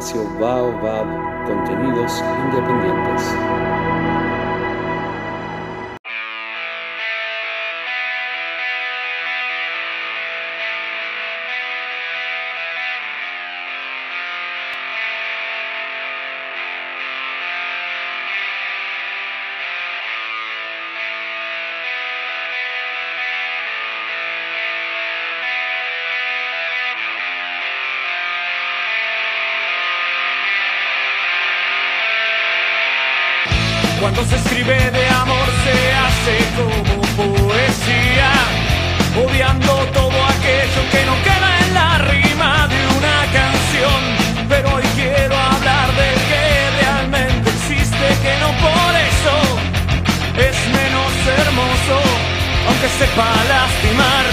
Passe Oval, Vavo. vive de amor se hace como poesía, odiando todo aquello que no queda en la rima de una canción. Pero hoy quiero hablar del que realmente existe, que no por eso es menos hermoso, aunque sepa lastimar.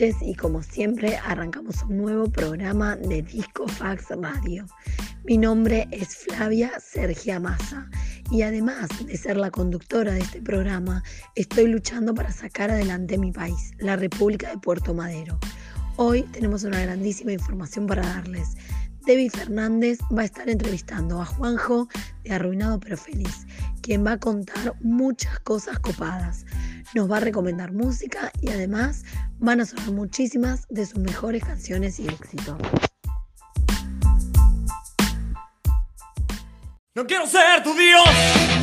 y como siempre arrancamos un nuevo programa de Disco Fax Radio. Mi nombre es Flavia Sergia Massa y además de ser la conductora de este programa, estoy luchando para sacar adelante mi país, la República de Puerto Madero. Hoy tenemos una grandísima información para darles. Debbie Fernández va a estar entrevistando a Juanjo de Arruinado pero Feliz, quien va a contar muchas cosas copadas. Nos va a recomendar música y además van a sonar muchísimas de sus mejores canciones y éxitos. No quiero ser tu Dios.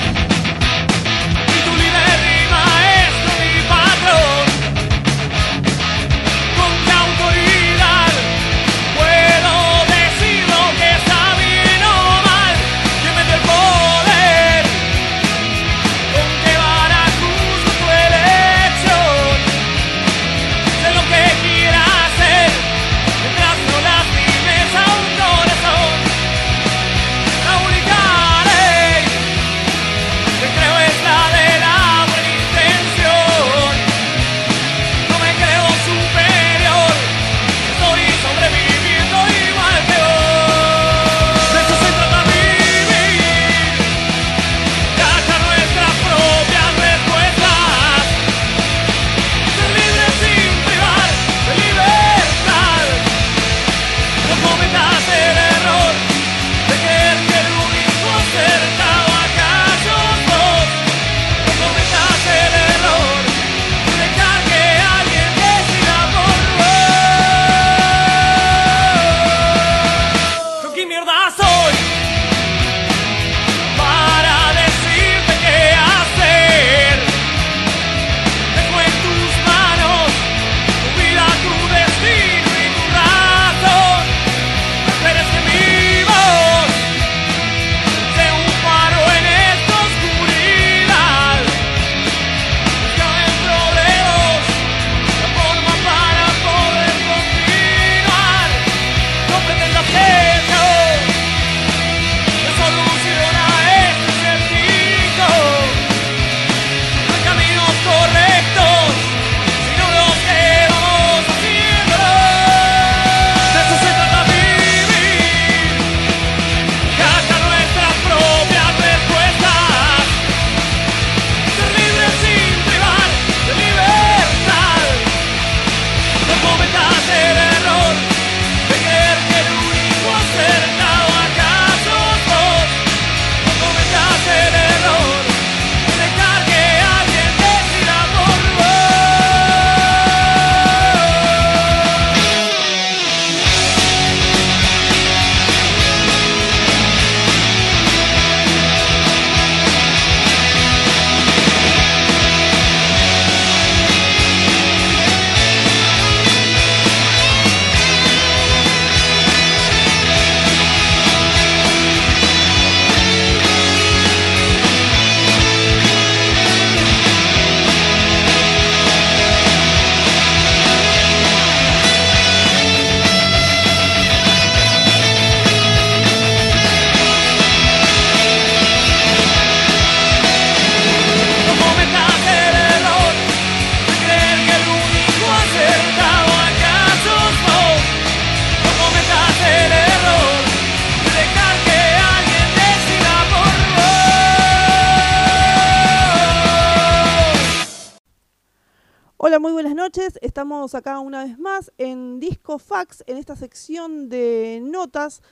En esta sección de notas.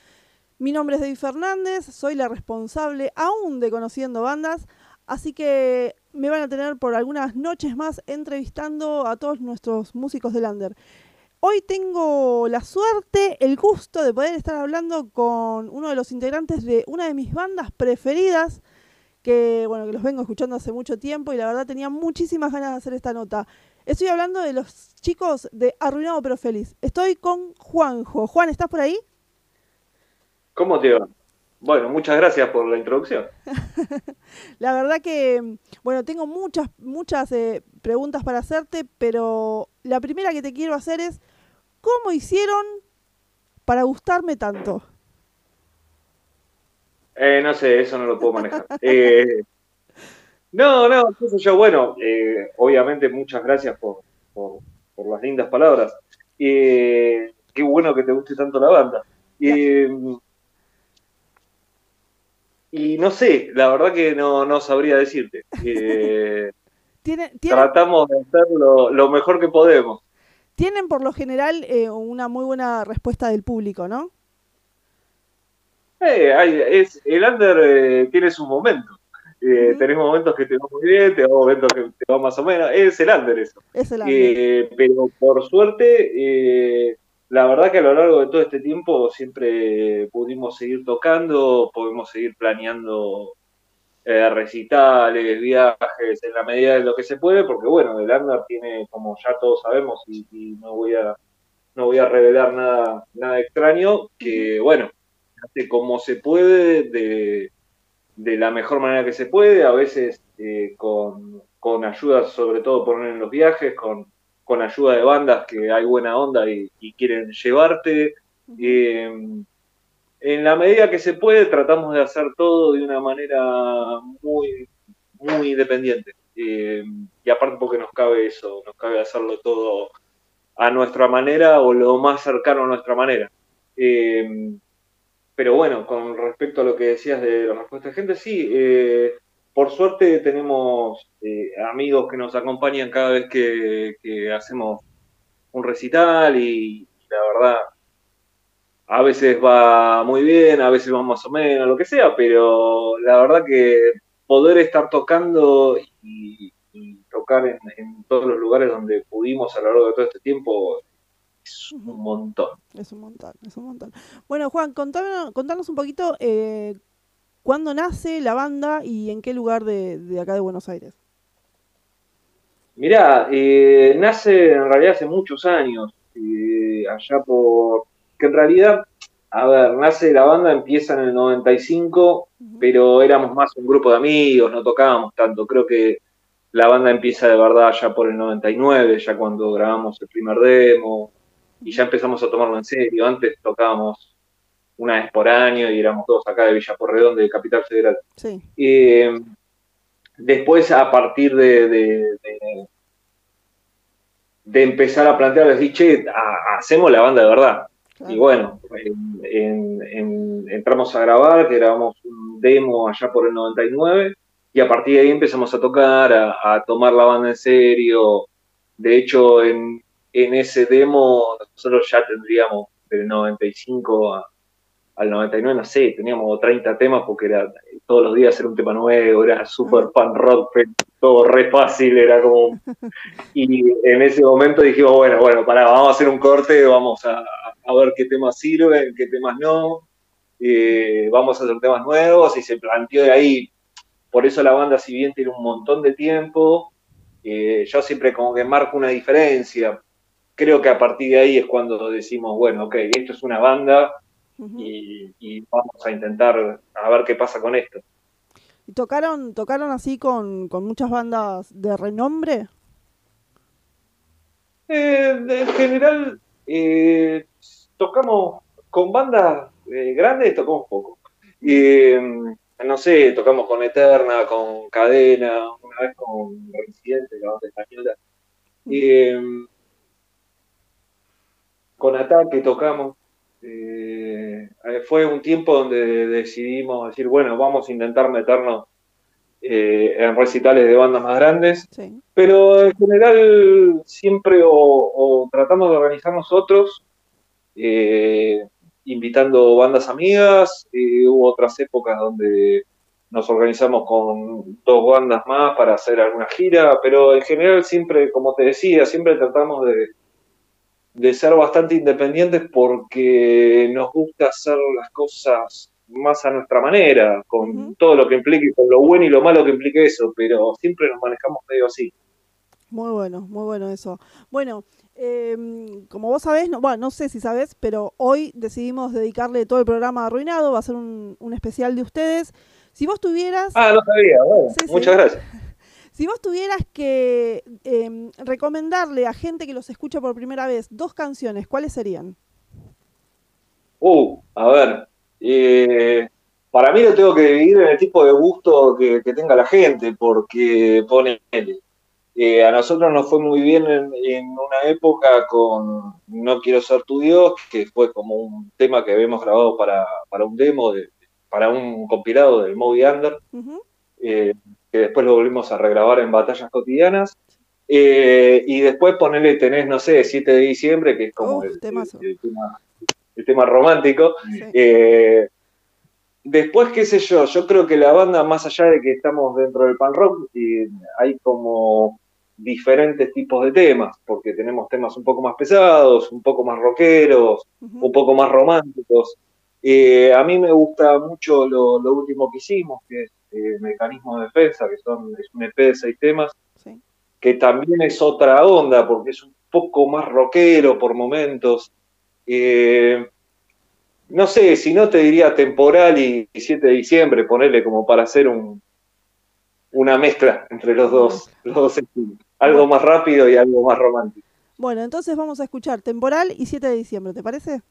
Mi nombre es David Fernández, soy la responsable aún de Conociendo Bandas, así que me van a tener por algunas noches más entrevistando a todos nuestros músicos del Under. Hoy tengo la suerte, el gusto de poder estar hablando con uno de los integrantes de una de mis bandas preferidas, que bueno, que los vengo escuchando hace mucho tiempo y la verdad tenía muchísimas ganas de hacer esta nota. Estoy hablando de los chicos de Arruinado pero Feliz. Estoy con Juanjo. Juan, ¿estás por ahí? ¿Cómo te va? Bueno, muchas gracias por la introducción. La verdad que, bueno, tengo muchas, muchas eh, preguntas para hacerte, pero la primera que te quiero hacer es, ¿cómo hicieron para gustarme tanto? Eh, no sé, eso no lo puedo manejar. Eh, no, no, yo, bueno, eh, obviamente muchas gracias por, por, por las lindas palabras. Eh, qué bueno que te guste tanto la banda. Eh, y no sé, la verdad que no, no sabría decirte. Eh, ¿Tienen, tienen, tratamos de hacer lo, lo mejor que podemos. tienen por lo general eh, una muy buena respuesta del público, ¿no? Hay- es, el under tiene su momento. Eh. Tenés momentos que te va muy bien, te va momentos que te va más o menos. Es el under eso. Es el under. Eh, pero por suerte, eh, la verdad que a lo largo de todo este tiempo siempre pudimos seguir tocando, pudimos seguir planeando eh, recitales, viajes, en la medida de lo que se puede, porque bueno, el under tiene, como ya todos sabemos, y, y no voy a no voy a revelar nada, nada extraño, que bueno, hace como se puede, de, de la mejor manera que se puede, a veces eh, con, con ayuda, sobre todo por en los viajes, con, con ayuda de bandas que hay buena onda y, y quieren llevarte. Eh, en la medida que se puede, tratamos de hacer todo de una manera muy, muy independiente. Eh, y aparte porque nos cabe eso, nos cabe hacerlo todo a nuestra manera o lo más cercano a nuestra manera. Eh, pero bueno, con respecto a lo que decías de la respuesta de gente, sí, eh, por suerte tenemos eh, amigos que nos acompañan cada vez que, que hacemos un recital y, la verdad, a veces va muy bien, a veces va más o menos, lo que sea, pero la verdad que poder estar tocando y, y tocar en, en todos los lugares donde pudimos a lo largo de todo este tiempo es un montón. Es un montón, es un montón. Bueno, Juan, contanos, contanos un poquito eh, cuándo nace la banda y en qué lugar de, de acá de Buenos Aires. Mirá, eh, nace en realidad hace muchos años, eh, allá por... que en realidad, a ver, nace la banda, empieza en el 95, Ujú. pero éramos más un grupo de amigos, no tocábamos tanto. Creo que la banda empieza de verdad ya por el 99, ya cuando grabamos el primer demo, y ya empezamos a tomarlo en serio. Antes tocábamos una vez por año y éramos todos acá de Villa Porredón, de Capital Federal. Sí. Eh, después, a partir de, de- de- de empezar a plantear, decir, che, ha- hacemos la banda de verdad. claro. Y bueno, en- en- en- entramos a grabar, que grabamos un demo allá por el 99, y a partir de ahí empezamos a tocar, a, a tomar la banda en serio. De hecho, en, en ese demo nosotros ya tendríamos del 95 a- al 99, no sé, teníamos 30 temas porque era todos los días era un tema nuevo, era super pan rock, todo re fácil, era como... Y en ese momento dijimos, bueno, bueno, pará, vamos a hacer un corte, vamos a, a ver qué temas sirven, qué temas no, eh, vamos a hacer temas nuevos, y se planteó de ahí, por eso la banda, si bien tiene un montón de tiempo, eh, yo siempre como que marco una diferencia, creo que a partir de ahí es cuando decimos, bueno, ok, esto es una banda, y, y vamos a intentar a ver qué pasa con esto. ¿Y tocaron, tocaron así con, con muchas bandas de renombre? Eh, en general, eh, tocamos con bandas eh, grandes, tocamos poco. Eh, no sé, tocamos con Eterna, con Cadena, una vez con Residente, la banda española. Con Ataque tocamos. Eh, fue un tiempo donde decidimos decir, bueno, vamos a intentar meternos eh, en recitales de bandas más grandes. Sí. Pero en general siempre o, o tratamos de organizar nosotros, eh, invitando bandas amigas. eh, hubo otras épocas donde nos organizamos con dos bandas más para hacer alguna gira, pero en general siempre, como te decía, siempre tratamos de, de ser bastante independientes porque nos gusta hacer las cosas más a nuestra manera, con todo lo que implique, con lo bueno y lo malo que implique eso, pero siempre nos manejamos medio así. Muy bueno, muy bueno eso. Bueno, em, como vos sabés, no, bueno, no sé si sabés, pero hoy decidimos dedicarle todo el programa a Arruinado, va a ser un, un especial de ustedes. Si vos tuvieras, Ah, no sabía, bueno, Sí, sí. muchas gracias. Si vos tuvieras que em, recomendarle a gente que los escucha por primera vez dos canciones, ¿cuáles serían? Uh, a ver, eh, para mí lo tengo que dividir en el tipo de gusto que, que tenga la gente, porque pone a nosotros nos fue muy bien en, en una época con No quiero ser tu Dios, que fue como un tema que habíamos grabado para, para un demo, de, para un compilado del Moby Under, eh, que después lo volvimos a regrabar en Batallas Cotidianas. Eh, y después ponerle, tenés, no sé, 7 de diciembre, que es como el, el- el tema, el tema romántico. sí. Eh, después, qué sé yo, yo creo que la banda, más allá de que estamos dentro del pan rock, y hay como diferentes tipos de temas, porque tenemos temas un poco más pesados, un poco más rockeros, un poco más románticos. Eh, a mí me gusta mucho lo, lo último que hicimos, que es eh, Mecanismo de Defensa, que son, es un EP de seis temas, Sí. que también es otra onda, porque es un poco más rockero por momentos. Eh, no sé, si no te diría temporal y 7 de diciembre, ponerle como para hacer un, una mezcla entre los dos, los dos estilos. Algo más rápido y algo más romántico. Bueno, entonces vamos a escuchar Temporal y 7 de diciembre, ¿te parece?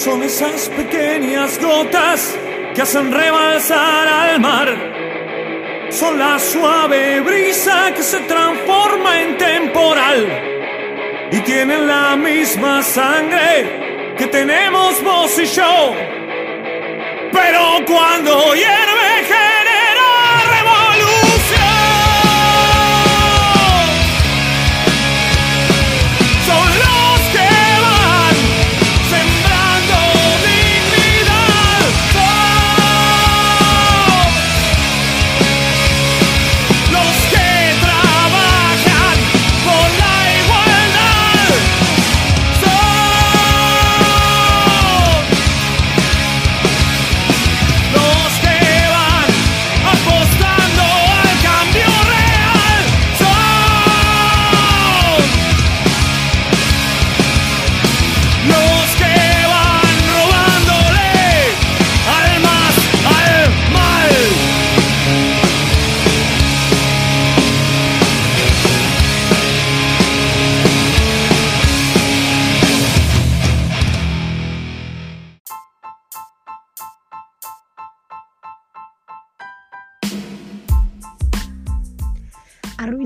Son esas pequeñas gotas que hacen rebalsar al mar. Son la suave brisa que se transforma en temporal. Y tienen la misma sangre que tenemos vos y yo. Pero cuando hierve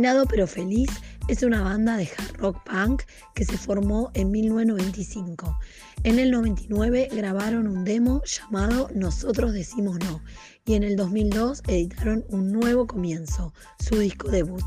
Resignado pero feliz es una banda de hard rock punk que se formó en 1995. En el 99 grabaron un demo llamado Nosotros Decimos No y en el 2002 editaron un nuevo comienzo, su disco debut.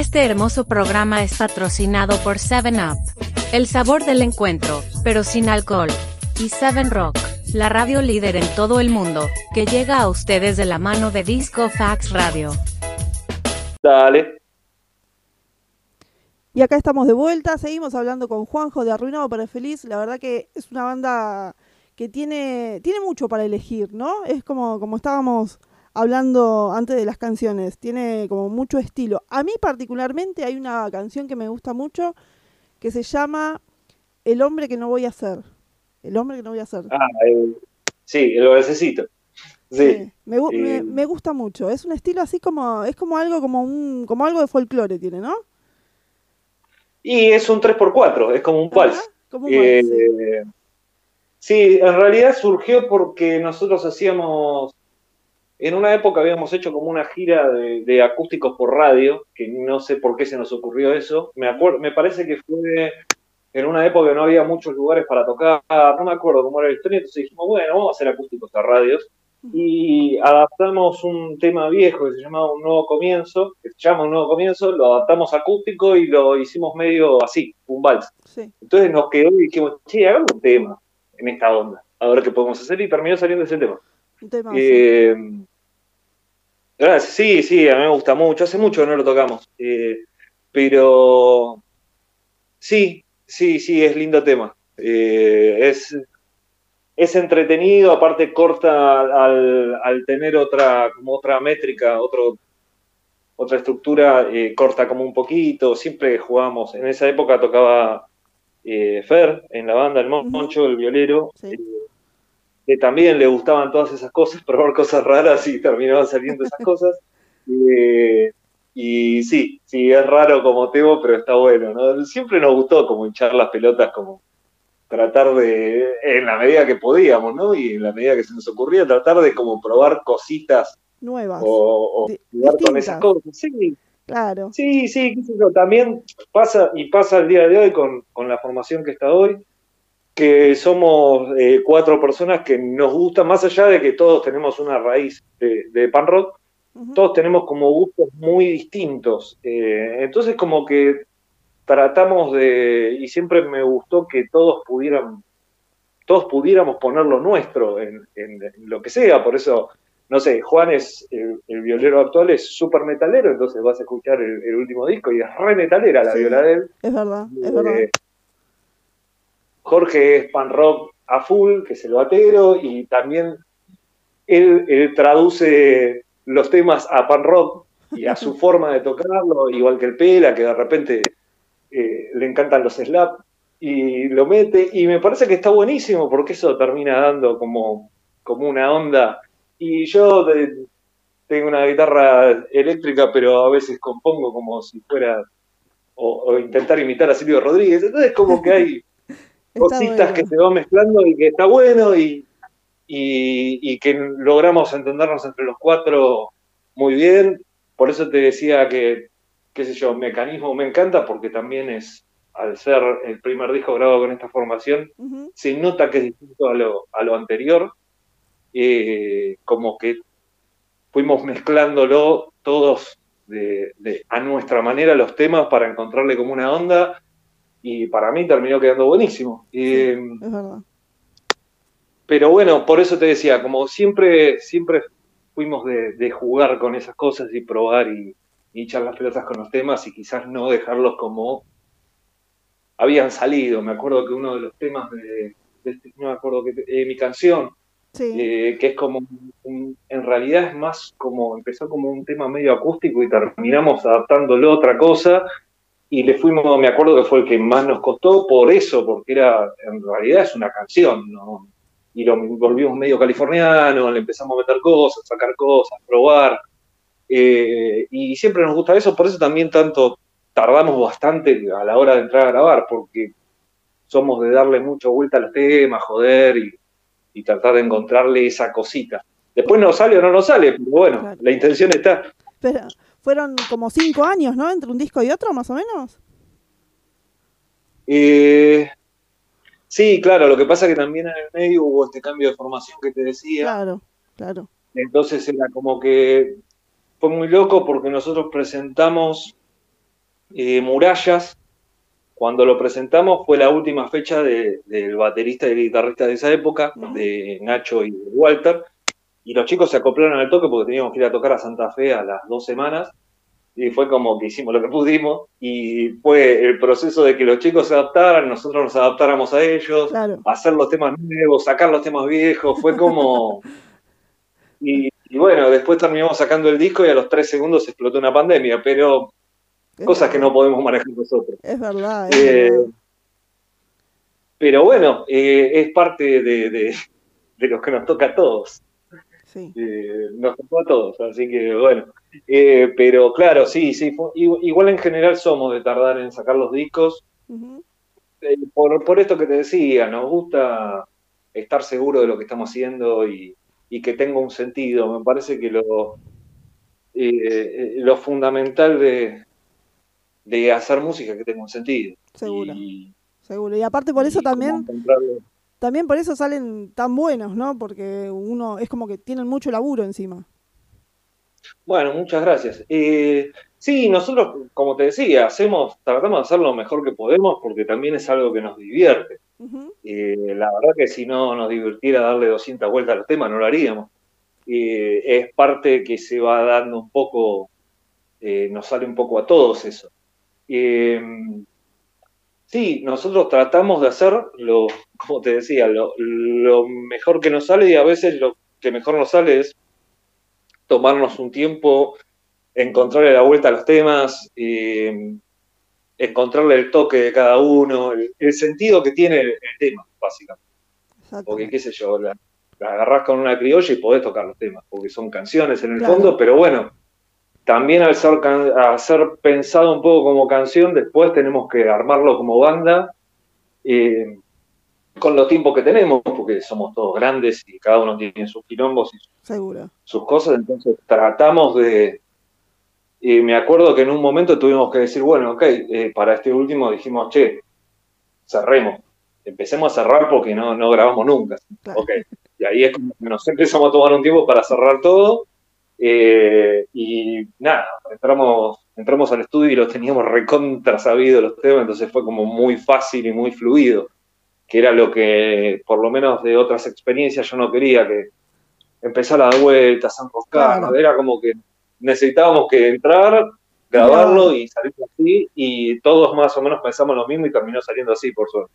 Hermoso programa es patrocinado por 7up. El sabor del encuentro, pero sin alcohol. Y 7 Rock, la radio líder en todo el mundo, que llega a ustedes de la mano de Disco Fax Radio. Dale. Y acá estamos de vuelta, seguimos hablando con Juanjo de Arruinado para Feliz. La verdad que es una banda que tiene, tiene mucho para elegir, ¿no? Es como, como estábamos hablando antes de las canciones, tiene como mucho estilo. A mí particularmente hay una canción que me gusta mucho que se llama El hombre que no voy a ser. El hombre que no voy a ser. Ah, el- sí, el necesito. Sí. Sí, me, gu- me- Eh, me gusta mucho. Es un estilo así como, es como algo, como un, como algo de folclore tiene, ¿no? Y es un 3x4, es como un vals. Ajá, como un Eh, sí, en realidad surgió porque nosotros hacíamos, en una época habíamos hecho como una gira de, de acústicos por radio, que no sé por qué se nos ocurrió eso. Me acuerdo, me parece que fue en una época que no había muchos lugares para tocar, no me acuerdo cómo era la historia, entonces dijimos, bueno, vamos a hacer acústicos a radios. Y adaptamos un tema viejo que se llamaba Un Nuevo Comienzo, que se llama Un Nuevo Comienzo, lo adaptamos acústico y lo hicimos medio así, un vals. Sí. Entonces nos quedó y dijimos, che, hagamos un tema en esta onda, a ver qué podemos hacer, y terminó saliendo ese tema. Un tema Eh, sí, sí, a mí me gusta mucho, hace mucho que no lo tocamos, eh, pero sí, sí, sí, es lindo tema. Eh, es, es entretenido, aparte corta al, al tener otra, como otra métrica, otro, otra estructura, eh, corta como un poquito, siempre jugamos, en esa época tocaba eh, Fer en la banda, el Moncho, el violero, Sí. Que también le gustaban todas esas cosas, probar cosas raras y terminaban saliendo esas cosas. Eh, y sí, sí, es raro como tema, pero está bueno, ¿no? Siempre nos gustó como hinchar las pelotas, como tratar de, en la medida que podíamos, ¿no? Y en la medida que se nos ocurría, tratar de como probar cositas nuevas. o, jugar con esas cosas. Sí, Claro. Sí, sí, qué sé yo, también pasa y pasa el día de hoy con, con la formación que está hoy, que somos eh, cuatro personas que nos gusta, más allá de que todos tenemos una raíz de, de pan rock, todos tenemos como gustos muy distintos. Eh, entonces como que tratamos de, y siempre me gustó que todos pudieran, todos pudiéramos poner lo nuestro en, en- en lo que sea, por eso, no sé, Juan es, el, el violero actual es súper metalero, entonces vas a escuchar el, el último disco y es re metalera la Sí. viola de él. Es verdad, es verdad. Eh, Jorge es pan rock a full, que es el batero, y también él, él traduce los temas a pan rock y a su forma de tocarlo, igual que el Pela, que de repente eh, le encantan los slap y lo mete, y me parece que está buenísimo porque eso termina dando como, como una onda. Y yo de- tengo una guitarra eléctrica, pero a veces compongo como si fuera, o, o intentar imitar a Silvio Rodríguez, entonces como que hay cositas bueno. que se van mezclando y que está bueno y, y, y que logramos entendernos entre los cuatro muy bien. Por eso te decía que, qué sé yo, mecanismo me encanta porque también es, al ser el primer disco grabado con esta formación, se nota que es distinto a lo, a lo anterior, eh, como que fuimos mezclándolo todos de, de- a nuestra manera los temas para encontrarle como una onda y para mí terminó quedando buenísimo. Eh, Es verdad. pero bueno, por eso te decía, como siempre, siempre fuimos de, de jugar con esas cosas y probar y, y echar las pelotas con los temas y quizás no dejarlos como habían salido. Me acuerdo que uno de los temas de, de este- no me acuerdo que eh, mi canción, Sí. eh, que es como, un- en realidad es más como, empezó como un tema medio acústico y terminamos adaptándolo a otra cosa y le fuimos, me acuerdo que fue el que más nos costó por eso, porque era, en realidad es una canción, ¿no? Y lo volvimos medio californiano, le empezamos a meter cosas, sacar cosas, probar, eh, y siempre nos gusta eso, por eso también tanto tardamos bastante a la hora de entrar a grabar, porque somos de darle mucha vuelta a los temas, joder, y, y tratar de encontrarle esa cosita. Después no sale o no nos sale, pero bueno, Claro. la intención está. Pero fueron como cinco años, ¿no? Entre un disco y otro, más o menos. Eh, sí, claro, lo que pasa es que también en el medio hubo este cambio de formación que te decía, Claro, claro. entonces era como que fue muy loco porque nosotros presentamos eh, Murallas, cuando lo presentamos fue la última fecha de- del baterista y guitarrista de esa época, de Nacho y de Walter, y los chicos se acoplaron al toque porque teníamos que ir a tocar a Santa Fe a las dos semanas, y fue como que hicimos lo que pudimos y fue el proceso de que los chicos se adaptaran, nosotros nos adaptáramos a ellos, hacer los temas nuevos, sacar los temas viejos, fue como... y, bueno, después terminamos sacando el disco y a los tres segundos explotó una pandemia, pero cosas que no podemos manejar nosotros. Es verdad. Eh, pero bueno, eh, es parte de, de, de lo que nos toca a todos. Sí. Eh, nos tocó a todos, así que bueno. Eh, pero claro, sí, sí, igual en general somos de tardar en sacar los discos. Eh, por, esto que te decía, nos gusta estar seguro de lo que estamos haciendo y, que tenga un sentido. Me parece que lo, lo fundamental de, de hacer música es que tenga un sentido. Seguro. Y, seguro. Y aparte por eso también también por eso salen tan buenos, ¿no? Porque uno es como que tienen mucho laburo encima. Bueno, muchas gracias. Eh, sí, nosotros, como te decía, hacemos, tratamos de hacer lo mejor que podemos porque también es algo que nos divierte. Eh, la verdad que si no nos divirtiera darle 200 vueltas a los temas, no lo haríamos. Eh, es parte que se va dando un poco, nos sale un poco a todos eso. Sí, nosotros tratamos de hacer lo, como te decía, lo, mejor que nos sale y a veces lo que mejor nos sale es tomarnos un tiempo, encontrarle la vuelta a los temas, eh, encontrarle el toque de cada uno, el, sentido que tiene el, tema, básicamente. Porque, qué sé yo, la, agarrás con una criolla y podés tocar los temas, porque son canciones en el fondo, pero bueno, también al ser, ser, pensado un poco como canción, después tenemos que armarlo como banda eh, con los tiempos que tenemos, porque somos todos grandes y cada uno tiene sus quilombos y sus, cosas, entonces tratamos de... Y me acuerdo que en un momento tuvimos que decir, bueno, ok, eh, para este último dijimos, che, cerremos, empecemos a cerrar porque no, no grabamos nunca. Y ahí es como que nos empezamos a tomar un tiempo para cerrar todo eh, y nada, entramos, entramos al estudio y los teníamos recontra sabido los temas, entonces fue como muy fácil y muy fluido, que era lo que, por lo menos de otras experiencias, yo no quería que empezara a dar vueltas, a enroscar, era como que necesitábamos que entrar, grabarlo y salir así, y todos más o menos pensamos lo mismo y terminó saliendo así, por suerte.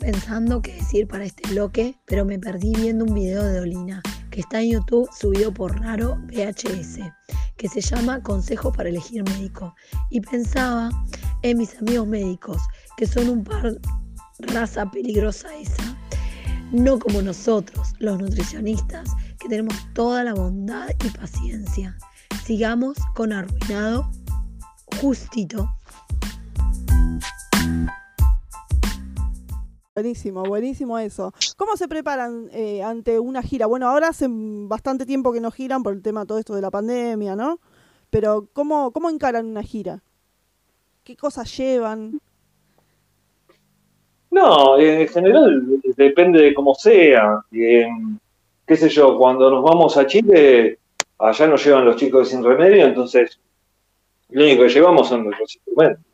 Pensando qué decir para este bloque, pero me perdí viendo un video de Olina que está en YouTube subido por Raro VHS, que se llama Consejo para elegir médico. Y pensaba en mis amigos médicos, que son un par raza peligrosa esa. No como nosotros, los nutricionistas, que tenemos toda la bondad y paciencia. Sigamos con Arruinado justito. Buenísimo, buenísimo eso. ¿Cómo se preparan eh, ante una gira? Bueno, ahora hace bastante tiempo que no giran por el tema todo esto de la pandemia, ¿no? Pero ¿cómo, cómo encaran una gira? ¿Qué cosas llevan? No, en general depende de cómo sea. Eh, qué sé yo, cuando nos vamos a Chile, allá nos llevan los chicos de sin remedio, entonces lo único que llevamos son nuestros instrumentos.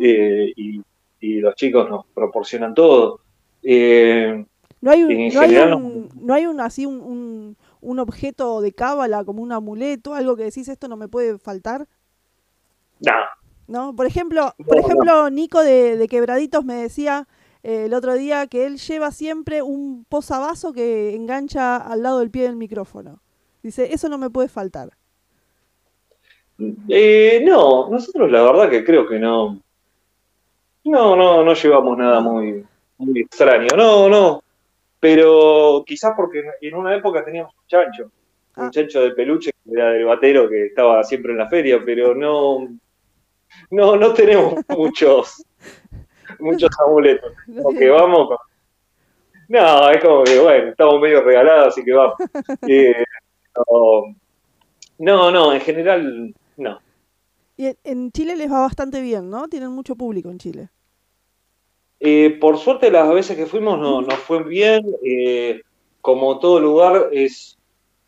Eh, y, y los chicos nos proporcionan todo. Eh, no hay un, no, hay un, no hay un así un, un, objeto de cábala como un amuleto, algo que decís esto no me puede faltar. No. ¿No? Por ejemplo, por ejemplo, Nico de, de Quebraditos me decía eh, el otro día que él lleva siempre un posavaso que engancha al lado del pie del micrófono. Dice, eso no me puede faltar. Eh, no, nosotros la verdad que creo que no. No, no, no llevamos nada muy, muy extraño. No, no. Pero quizás porque en una época teníamos un chancho. Un ah. chancho de peluche que era del batero que estaba siempre en la feria, pero no. No, no tenemos muchos muchos amuletos. Como que vamos. No, es como que, bueno, estamos medio regalados, así que vamos. Eh, no, no, en general, no. Y en Chile les va bastante bien, ¿no? Tienen mucho público en Chile. Eh, por suerte, las veces que fuimos no, nos fue bien. Eh, como todo lugar, es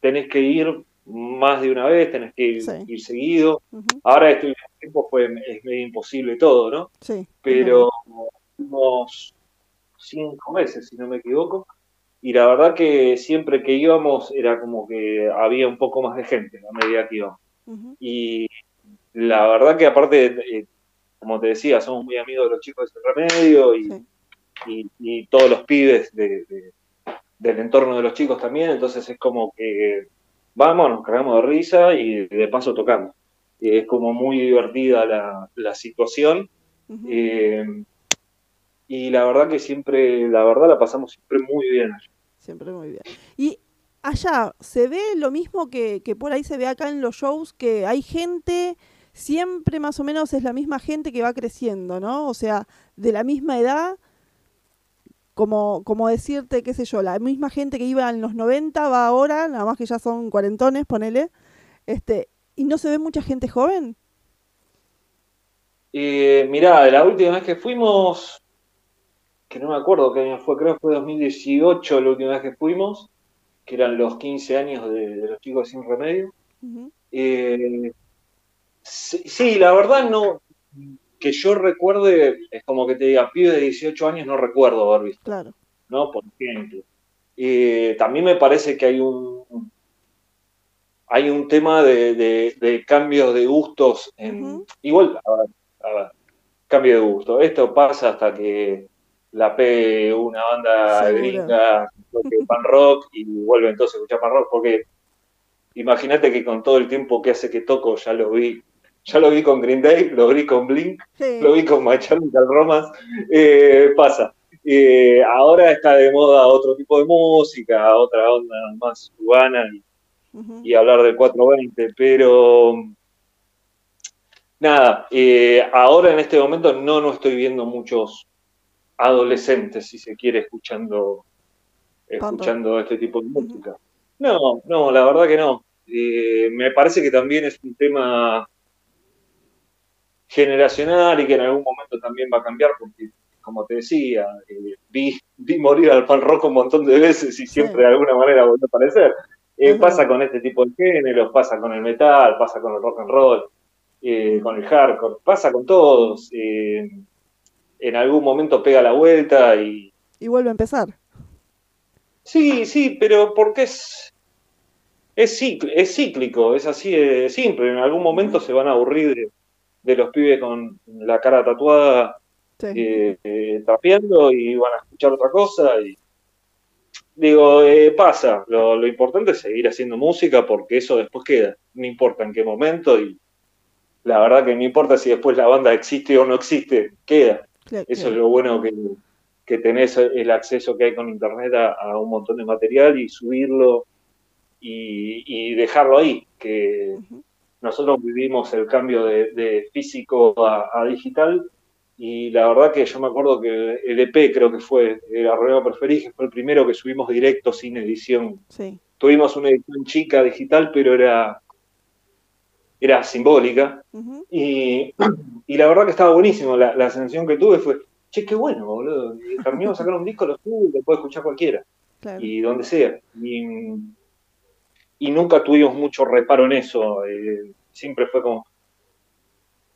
tenés que ir más de una vez, tenés que ir, seguido. Ahora este tiempo fue, es medio imposible todo, ¿no? Sí. Pero unos cinco meses, si no me equivoco. Y la verdad que siempre que íbamos era como que había un poco más de gente a medida que íbamos. Y la verdad que aparte, eh, como te decía, somos muy amigos de los chicos de remedio y, y, todos los pibes de, del entorno de los chicos también, entonces es como que vamos, nos cargamos de risa y de paso tocamos. Y es como muy divertida la, la situación. Eh, y la verdad que siempre, la verdad la pasamos siempre muy bien. Siempre muy bien. Y allá, ¿se ve lo mismo que, que por ahí se ve acá en los shows? Que hay gente, siempre más o menos es la misma gente que va creciendo, ¿no? O sea, de la misma edad como, como decirte, qué sé yo, la misma gente que iba en los 90 va ahora, nada más que ya son cuarentones, ponele, este, y no se ve mucha gente joven. Eh, mirá, la última vez que fuimos, que no me acuerdo qué año fue, creo que fue 2018 la última vez que fuimos, que eran los 15 años de, los chicos sin remedio. Eh, sí, la verdad no, que yo recuerde, es como que te diga, pibe de 18 años no recuerdo haber visto. Claro. ¿No? Por ejemplo. también me parece que hay un hay un tema de, de, cambios de gustos en, igual a ver, cambio de gusto esto pasa hasta que la pegue una banda gringa pan rock y vuelve entonces a escuchar pan rock porque imagínate que con todo el tiempo que hace que toco ya lo vi ya lo vi con Green Day, lo vi con Blink, lo vi con My Chemical Romance, eh, pasa. Eh, ahora está de moda otro tipo de música, otra onda más urbana y, hablar del 420, pero nada, eh, ahora en este momento no, no estoy viendo muchos adolescentes, si se quiere, escuchando, escuchando este tipo de música. No, no, la verdad que no. me parece que también es un tema generacional y que en algún momento también va a cambiar porque, como te decía, eh, vi, vi, morir al pan rock un montón de veces y siempre de alguna manera vuelve a aparecer. Eh, pasa con este tipo de géneros, pasa con el metal, pasa con el rock and roll, eh, con el hardcore, pasa con todos. en algún momento pega la vuelta y... Y vuelve a empezar. Sí, sí, pero porque es, es, es cíclico, es así de simple. En algún momento se van a aburrir de, de los pibes con la cara tatuada Sí. eh, eh, trapeando y van a escuchar otra cosa. Y, digo, eh, pasa. Lo, lo importante es seguir haciendo música porque eso después queda. No importa en qué momento y la verdad que no importa si después la banda existe o no existe, queda. Eso claro. es lo bueno que, que tenés el acceso que hay con internet a, a un montón de material y subirlo y, y dejarlo ahí. Que. Nosotros vivimos el cambio de, de físico a, a digital y la verdad que yo me acuerdo que el EP creo que fue el Arroyo Preferí, que fue el primero que subimos directo sin edición. Sí. Tuvimos una edición chica digital, pero era, era simbólica. Y, y la verdad que estaba buenísimo. La, la sensación que tuve fue, che, qué bueno, boludo. Terminamos de sacar un disco, lo subo y lo puede escuchar cualquiera. Claro. Y donde sea. Y, y nunca tuvimos mucho reparo en eso. eh, siempre fue como,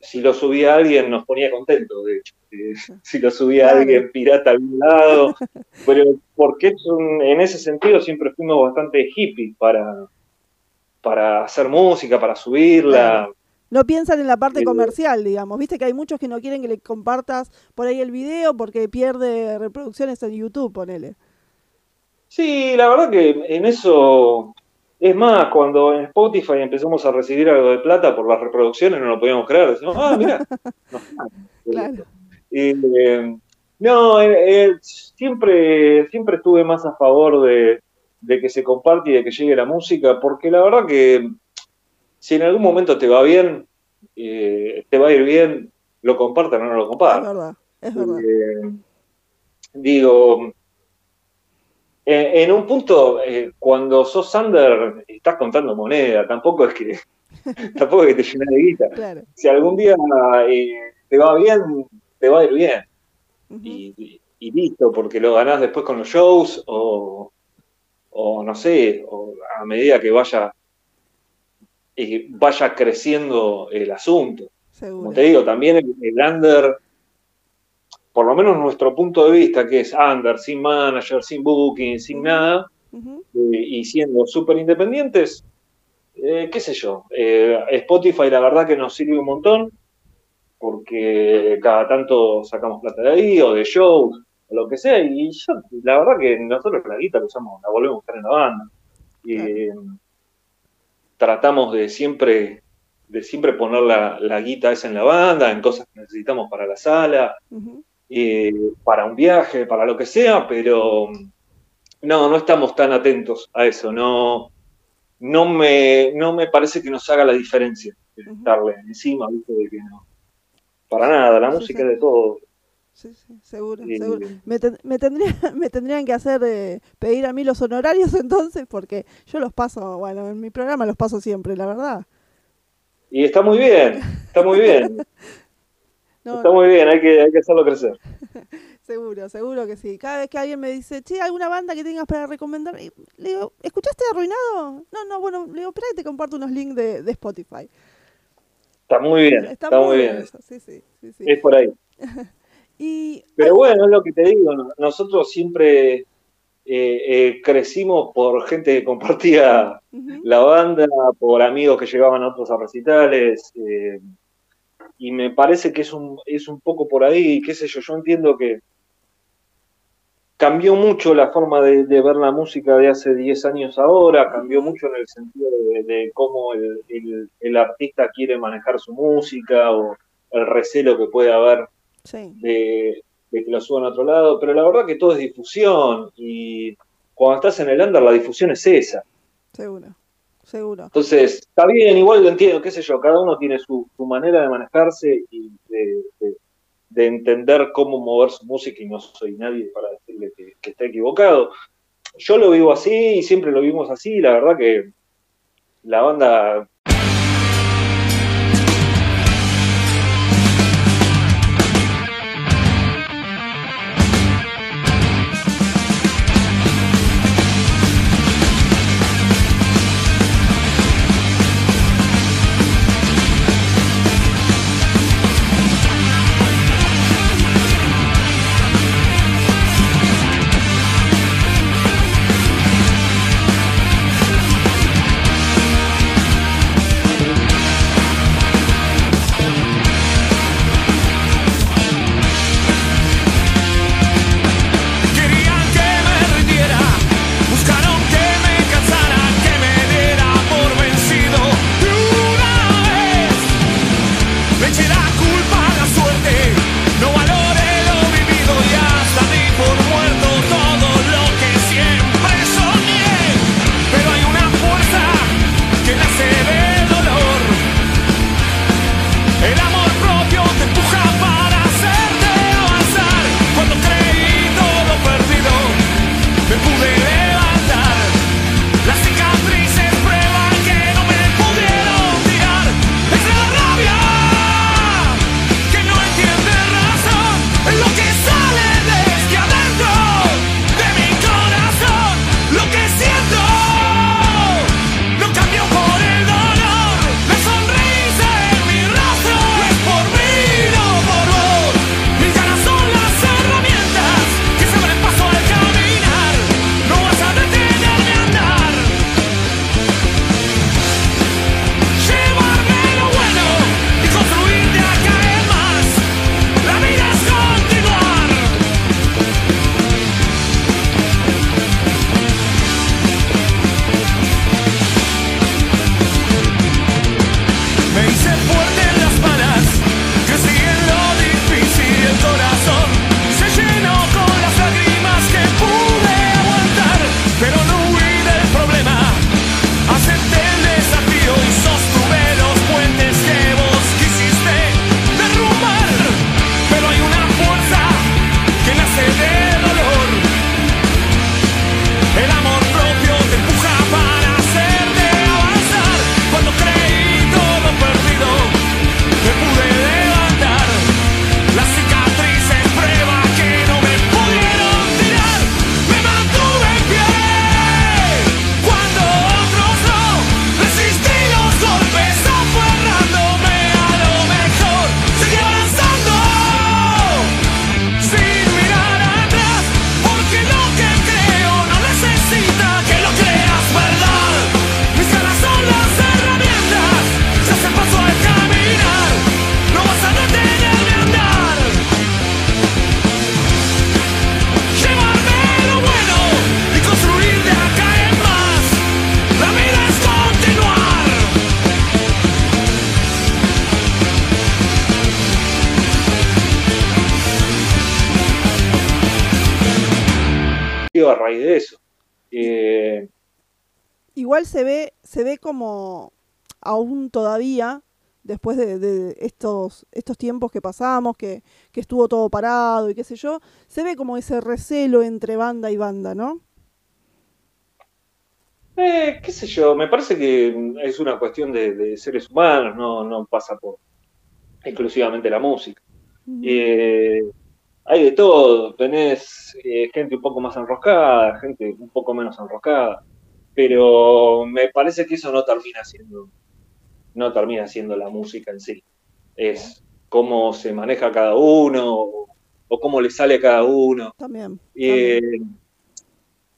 si lo subía alguien nos ponía contento, de hecho. Eh, si lo subía Claro. alguien pirata a algún lado. Pero porque un- en ese sentido siempre fuimos bastante hippies para, para hacer música, para subirla. Claro. No piensan en la parte Eh, comercial, digamos. Viste que hay muchos que no quieren que le compartas por ahí el video porque pierde reproducciones en YouTube, ponele. Sí, la verdad que en eso, es más, cuando en Spotify empezamos a recibir algo de plata por las reproducciones, no lo podíamos creer. Decimos, ah, mira. Claro. Eh, no, eh, eh, siempre, siempre estuve más a favor de, de que se comparte y de que llegue la música, porque la verdad que si en algún momento te va bien, eh, te va a ir bien, lo compartan o no lo Es compartan. verdad, es verdad. Digo, en, en un punto, eh, cuando sos under, estás contando moneda, tampoco es que tampoco es que te llenas de guita. Claro. Si algún día eh, te va bien, te va a ir bien. Y, y- y listo, porque lo ganás después con los shows o, o no sé, o a medida que vaya, eh, vaya creciendo el asunto. Como te digo, también el, el under, por lo menos nuestro punto de vista, que es under, sin manager, sin booking, sin nada, eh, y siendo súper independientes, eh, qué sé yo, eh, Spotify la verdad que nos sirve un montón, porque cada tanto sacamos plata de ahí, o de shows, o lo que sea, y yo, la verdad que nosotros la guita la usamos, la volvemos a buscar en la banda. Y, eh, tratamos de siempre de siempre poner la, la guita esa en la banda, en cosas que necesitamos para la sala, Ujú. Eh, para un viaje, para lo que sea, pero no, no estamos tan atentos a eso, no, no, me, no me parece que nos haga la diferencia Ujú. estarle encima, ¿viste? De que no. Para nada, la Sí, música sí. es de todo. Sí, sí, seguro, Y- seguro. Me, ten- me, tendría, me tendrían que hacer eh, pedir a mí los honorarios entonces, porque yo los paso, bueno, en mi programa los paso siempre, la verdad. Y está muy bien, está muy bien, No, está muy bien, hay que, hay que hacerlo crecer. Seguro, seguro que sí. Cada vez que alguien me dice, che, ¿alguna banda que tengas para recomendar? Y le digo, ¿escuchaste Arruinado? No, no, bueno, le digo, espera y te comparto unos links de, de Spotify. Está muy bien, está, muy bien. eso, Sí, sí, sí, sí. Es por ahí. Y Pero bueno, es lo que te digo, no- nosotros siempre eh, eh, crecimos por gente que compartía la banda, por amigos que llegaban a otros a recitales, eh, y me parece que es un, es un poco por ahí, qué sé yo, yo entiendo que cambió mucho la forma de, de ver la música de hace 10 años ahora, cambió mucho en el sentido de, de cómo el, el- el artista quiere manejar su música o el recelo que puede haber sí, de, de que lo suban a otro lado, pero la verdad que todo es difusión y cuando estás en el under la difusión es esa. seguro, seguro. Entonces, está bien, igual lo entiendo, qué sé yo, cada uno tiene su, su manera de manejarse y de, de- de entender cómo mover su música y no soy nadie para decirle que, que está equivocado. Yo lo vivo así y siempre lo vimos así, la verdad que la banda tiempos que pasamos, que, que estuvo todo parado y qué sé yo, se ve como ese recelo entre banda y banda, ¿no? Eh, qué sé yo, me parece que es una cuestión de, de seres humanos, no, no pasa por exclusivamente la música. Eh, hay de todo, tenés eh, gente un poco más enroscada, gente un poco menos enroscada, pero me parece que eso no termina siendo, no termina siendo la música en sí. Es cómo se maneja cada uno o, o cómo le sale a cada uno. También. Eh,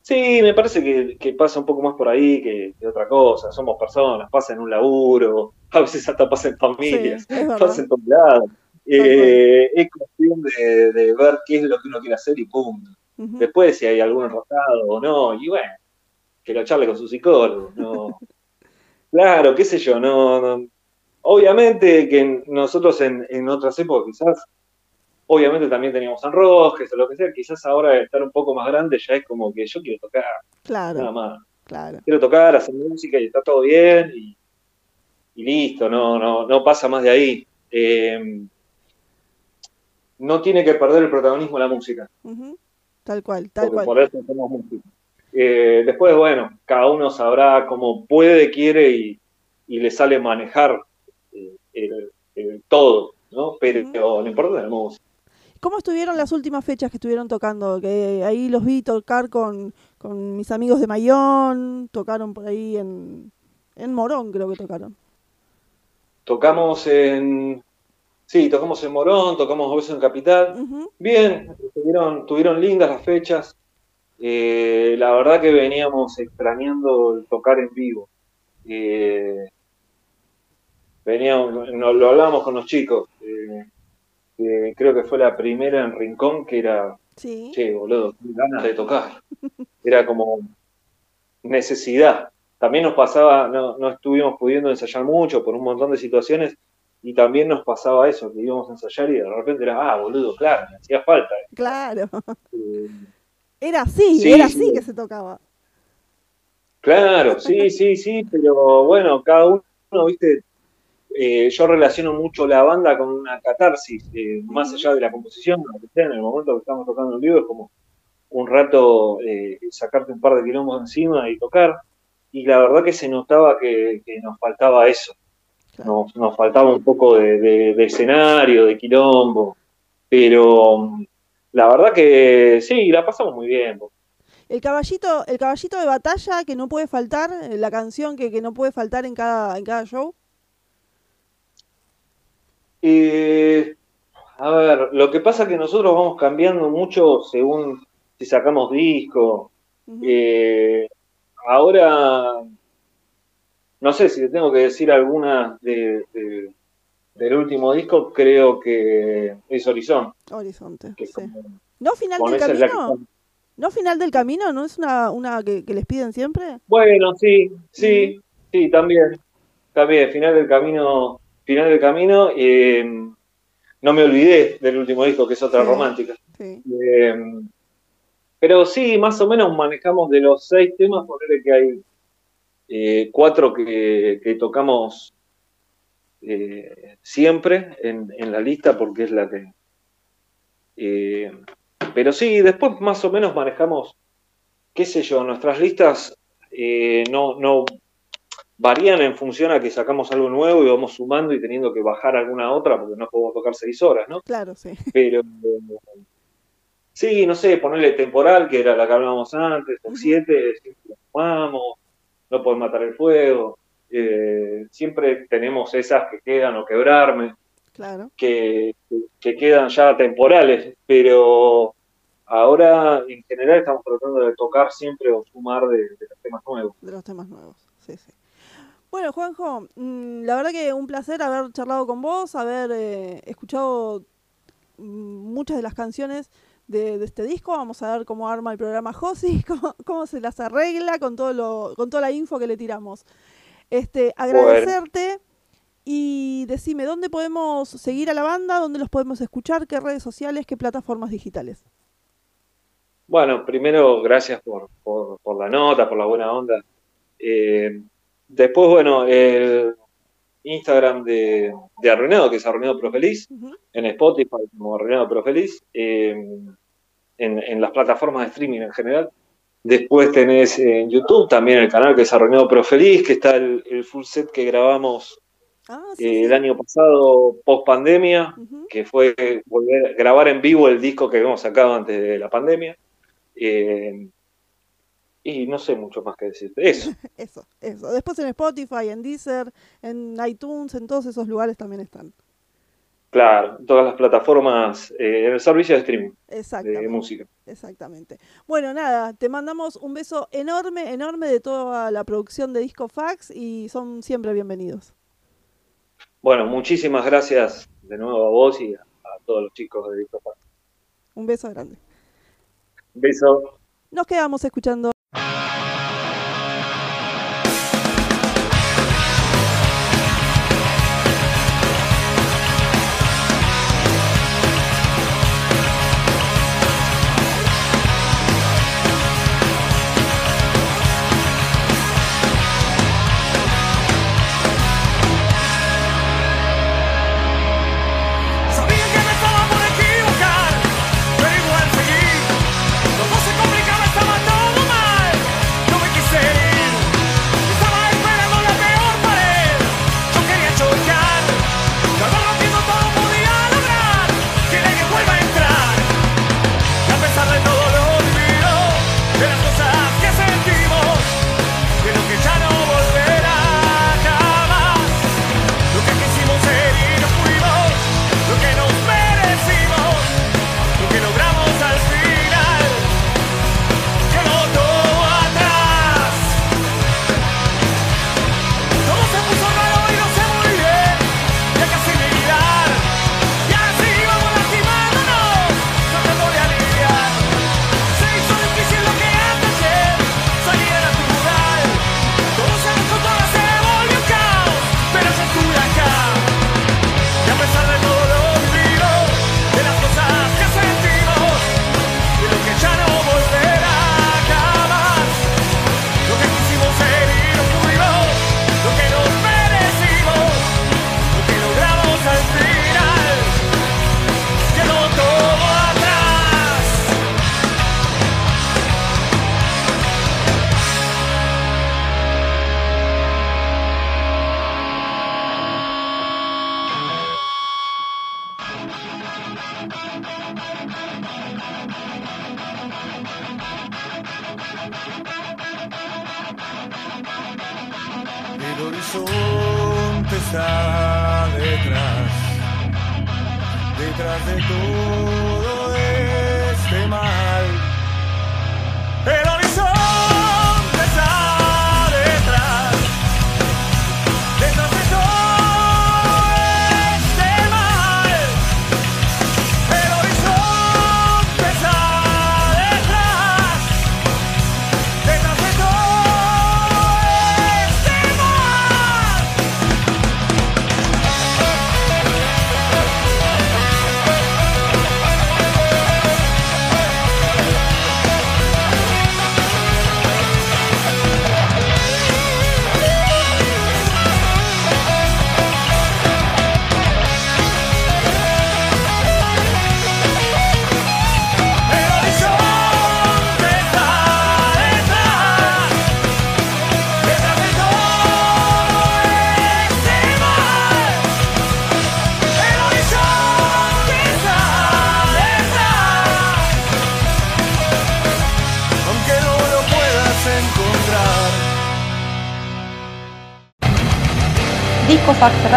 sí, me parece que, que pasa un poco más por ahí que, que otra cosa. Somos personas, pasa en un laburo, a veces hasta pasa en familias, Sí, pasa en todos lados. Eh, es cuestión de, de ver qué es lo que uno quiere hacer y punto. Después, si hay algún enroscado o no, y bueno, que lo charle con su psicólogo. No. claro, qué sé yo, no, no. Obviamente que nosotros en, en otras épocas quizás, obviamente también teníamos enrosques o lo que sea, quizás ahora de estar un poco más grande ya es como que yo quiero tocar, nada Claro, más. claro. Quiero tocar, hacer música y está todo bien y, y listo, no, no, no pasa más de ahí. Eh, no tiene que perder el protagonismo la música. Tal cual, tal porque cual. por eso hacemos música. Eh, después, bueno, cada uno sabrá cómo puede, quiere y, y le sale manejar el, el todo, ¿no? Pero lo importante es la música. ¿Cómo estuvieron las últimas fechas que estuvieron tocando? Que ahí los vi tocar con, con mis amigos de Mayón, tocaron por ahí en, en Morón, creo que tocaron. Tocamos en. Sí, tocamos en Morón, tocamos a veces en Capital. Bien, tuvieron, tuvieron lindas las fechas. Eh, la verdad que veníamos extrañando el tocar en vivo. Eh, veníamos, no- lo hablábamos con los chicos. eh, que creo que fue la primera en Rincón que era, Sí. che, boludo, ganas de tocar. Era como necesidad. También nos pasaba, no, no estuvimos pudiendo ensayar mucho por un montón de situaciones. Y también nos pasaba eso, que íbamos a ensayar y de repente era, ah, boludo, claro, me hacía falta. Claro. Eh, Era así, Sí, era sí. así que se tocaba. Claro, sí, sí, sí, pero bueno, cada uno, viste, eh, yo relaciono mucho la banda con una catarsis, eh, más allá de la composición, lo que sea, en el momento que estamos tocando en vivo es como un rato eh, sacarte un par de quilombos encima y tocar, y la verdad que se notaba que, que nos faltaba eso, nos, nos faltaba un poco de, de- de escenario, de quilombo, pero mm, la verdad que sí, la pasamos muy bien, El caballito, el caballito de batalla que no puede faltar, la canción que, que no puede faltar en cada, en cada show. Eh, a ver, lo que pasa es que nosotros vamos cambiando mucho según si sacamos disco. Eh, ahora, no sé si te tengo que decir alguna de, de- del último disco, creo que es Horizon. Horizonte, Que sí. como- ¿No final del que camino? ¿No final del camino? ¿No es una, una que, que les piden siempre? Bueno, sí, sí, sí, también. También, final del camino, final del camino. eh, no me olvidé del último disco, que es otra Sí. romántica. Sí. Eh, pero sí, más o menos manejamos de los seis temas, ponerle que hay eh, cuatro que, que tocamos eh, siempre en, en la lista porque es la que... eh, pero sí, después más o menos manejamos, qué sé yo, nuestras listas no, no varían en función a que sacamos algo nuevo y vamos sumando y teniendo que bajar alguna otra porque no podemos tocar seis horas, ¿no? Claro, sí. Pero sí, no sé, ponerle temporal, que era la que hablábamos antes, o siete, siempre lo jugamos, no poder matar el fuego. eh, siempre tenemos esas que quedan o quebrarme, Claro. que, que quedan ya temporales, pero ahora en general estamos tratando de tocar siempre o sumar de, de los temas nuevos. de los temas nuevos. Sí, sí. Bueno, Juanjo, mm, la verdad que un placer haber charlado con vos, haber eh, escuchado mm, muchas de las canciones de, de este disco. Vamos a ver cómo arma el programa Josi, cómo, cómo se las arregla con todo lo, con toda la info que le tiramos. Este, agradecerte y decime dónde podemos seguir a la banda, dónde los podemos escuchar, qué redes sociales, qué plataformas digitales. Bueno, primero, gracias por, por, por la nota, por la buena onda. Eh, después, bueno, el Instagram de, de Arruinado, que es Arruinado Pro Feliz, en Spotify como Arruinado Pro Feliz, eh, en, en las plataformas de streaming en general. Después tenés en YouTube también el canal que es Arruinado Pro Feliz, que está el, el full set que grabamos Ah, eh, sí, el año pasado, post pandemia, que fue volver grabar en vivo el disco que habíamos sacado antes de la pandemia. Eh, y no sé mucho más que decirte. Eso. Eso, eso. Después en Spotify, en Deezer, en iTunes, en todos esos lugares también están. Claro, todas las plataformas, eh, en el servicio de streaming de música. Exactamente. Bueno, nada, te mandamos un beso enorme, enorme de toda la producción de Disco Fax y son siempre bienvenidos. Bueno, muchísimas gracias de nuevo a vos y a, a todos los chicos de Disco Fax. Un beso grande. Beso. Nos quedamos escuchando.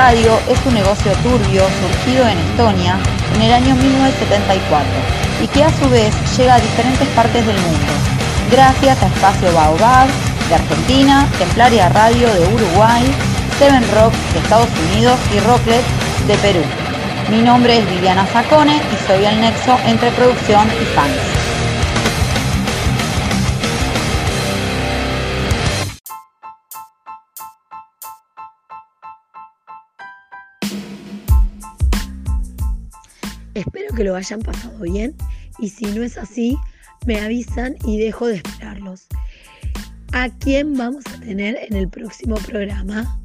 Radio es un negocio turbio surgido en Estonia en el año 1974 y que a su vez llega a diferentes partes del mundo, gracias a Espacio Baobab de Argentina, Templaria Radio de Uruguay, Seven Rock de Estados Unidos y Rocklet de Perú. Mi nombre es Viviana Sacone y soy el nexo entre producción y fans. que lo hayan pasado bien y si no es así, me avisan y dejo de esperarlos. ¿A quién vamos a tener en el próximo programa?